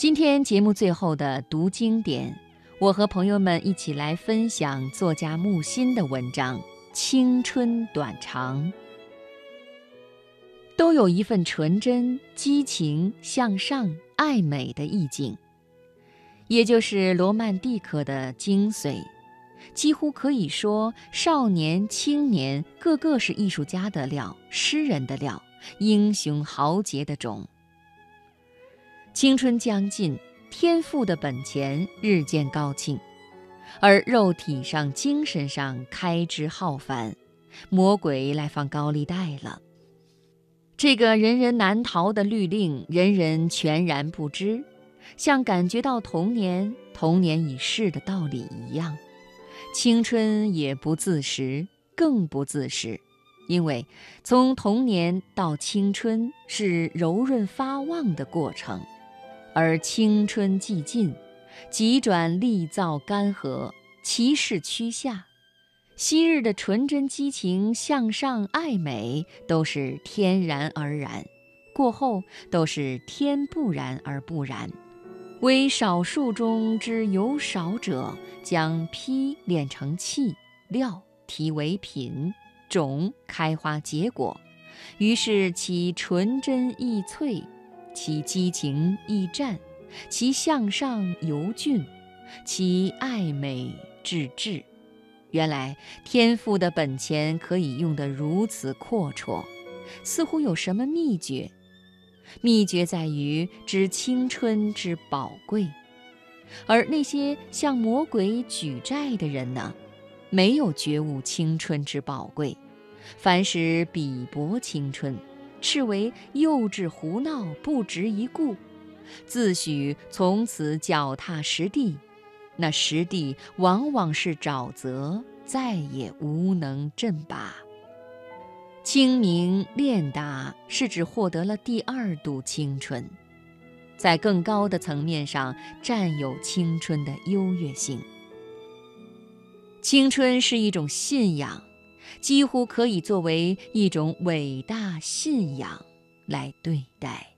今天节目最后的读经典，我和朋友们一起来分享作家木心的文章《青春短长》，都有一份纯真、激情、向上、爱美的意境，也就是罗曼蒂克的精髓。几乎可以说，少年、青年个个是艺术家的料，诗人的料，英雄豪杰的种。青春将近，天赋的本钱日渐高兴，而肉体上、精神上开支浩繁，魔鬼来放高利贷了。这个人人难逃的律令，人人全然不知，像感觉到童年、童年已逝的道理一样。青春也不自食，更不自食，因为从童年到青春是柔润发旺的过程。而青春既尽，急转力造干涸，其势趋下。昔日的纯真激情、向上爱美，都是天然而然；过后都是天不然而不然。唯少数中之有少者，将坯炼成器，料提为品，种开花结果，于是其纯真易脆。其激情易战，其向上尤俊，其爱美至至。原来天赋的本钱可以用得如此阔绰，似乎有什么秘诀？秘诀在于知青春之宝贵。而那些向魔鬼举债的人呢？没有觉悟青春之宝贵，凡是鄙薄青春。斥为幼稚胡闹，不值一顾，自诩从此脚踏实地，那实地往往是沼泽，再也无能振拔。清明练达是指获得了第二度青春，在更高的层面上占有青春的优越性。青春是一种信仰。几乎可以作为一种伟大信仰来对待。